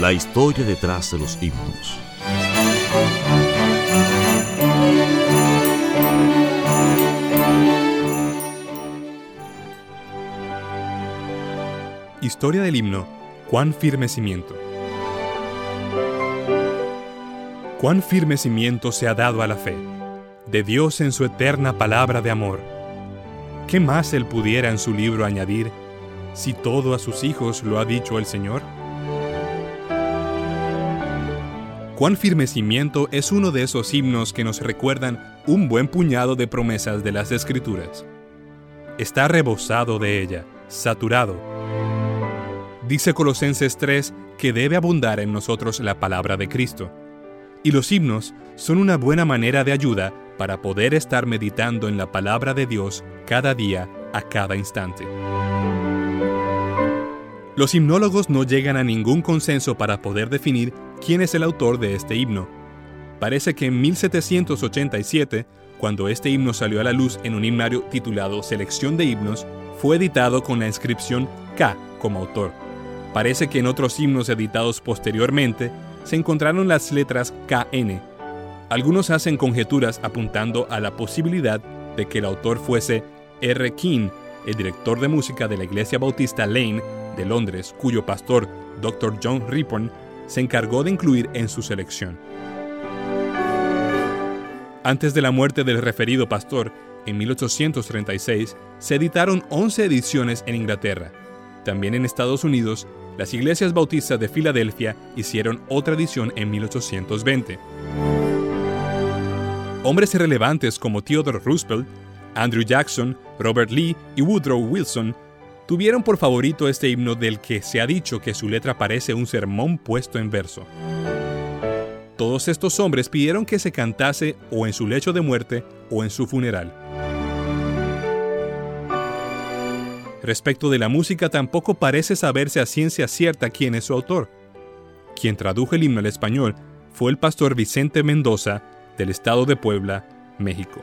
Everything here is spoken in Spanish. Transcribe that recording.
La historia detrás de los himnos. Historia del himno. Cuán firme cimiento. Cuán firme cimiento se ha dado a la fe, de Dios en su eterna palabra de amor. ¿Qué más él pudiera en su libro añadir si todo a sus hijos lo ha dicho el Señor? Cuán firme cimiento es uno de esos himnos que nos recuerdan un buen puñado de promesas de las Escrituras. Está rebosado de ella, saturado. Dice Colosenses 3 que debe abundar en nosotros la palabra de Cristo. Y los himnos son una buena manera de ayuda para poder estar meditando en la palabra de Dios cada día, a cada instante. Los himnólogos no llegan a ningún consenso para poder definir quién es el autor de este himno. Parece que en 1787, cuando este himno salió a la luz en un himnario titulado Selección de Himnos, fue editado con la inscripción K como autor. Parece que en otros himnos editados posteriormente se encontraron las letras KN. Algunos hacen conjeturas apuntando a la posibilidad de que el autor fuese R. King, el director de música de la Iglesia Bautista Lane de Londres, cuyo pastor, Dr. John Rippon, se encargó de incluir en su selección. Antes de la muerte del referido pastor, en 1836, se editaron 11 ediciones en Inglaterra. También en Estados Unidos, las iglesias bautistas de Filadelfia hicieron otra edición en 1820. Hombres relevantes como Theodore Roosevelt, Andrew Jackson, Robert Lee y Woodrow Wilson tuvieron por favorito este himno del que se ha dicho que su letra parece un sermón puesto en verso. Todos estos hombres pidieron que se cantase o en su lecho de muerte o en su funeral. Respecto de la música tampoco parece saberse a ciencia cierta quién es su autor. Quien tradujo el himno al español fue el pastor Vicente Mendoza del estado de Puebla, México.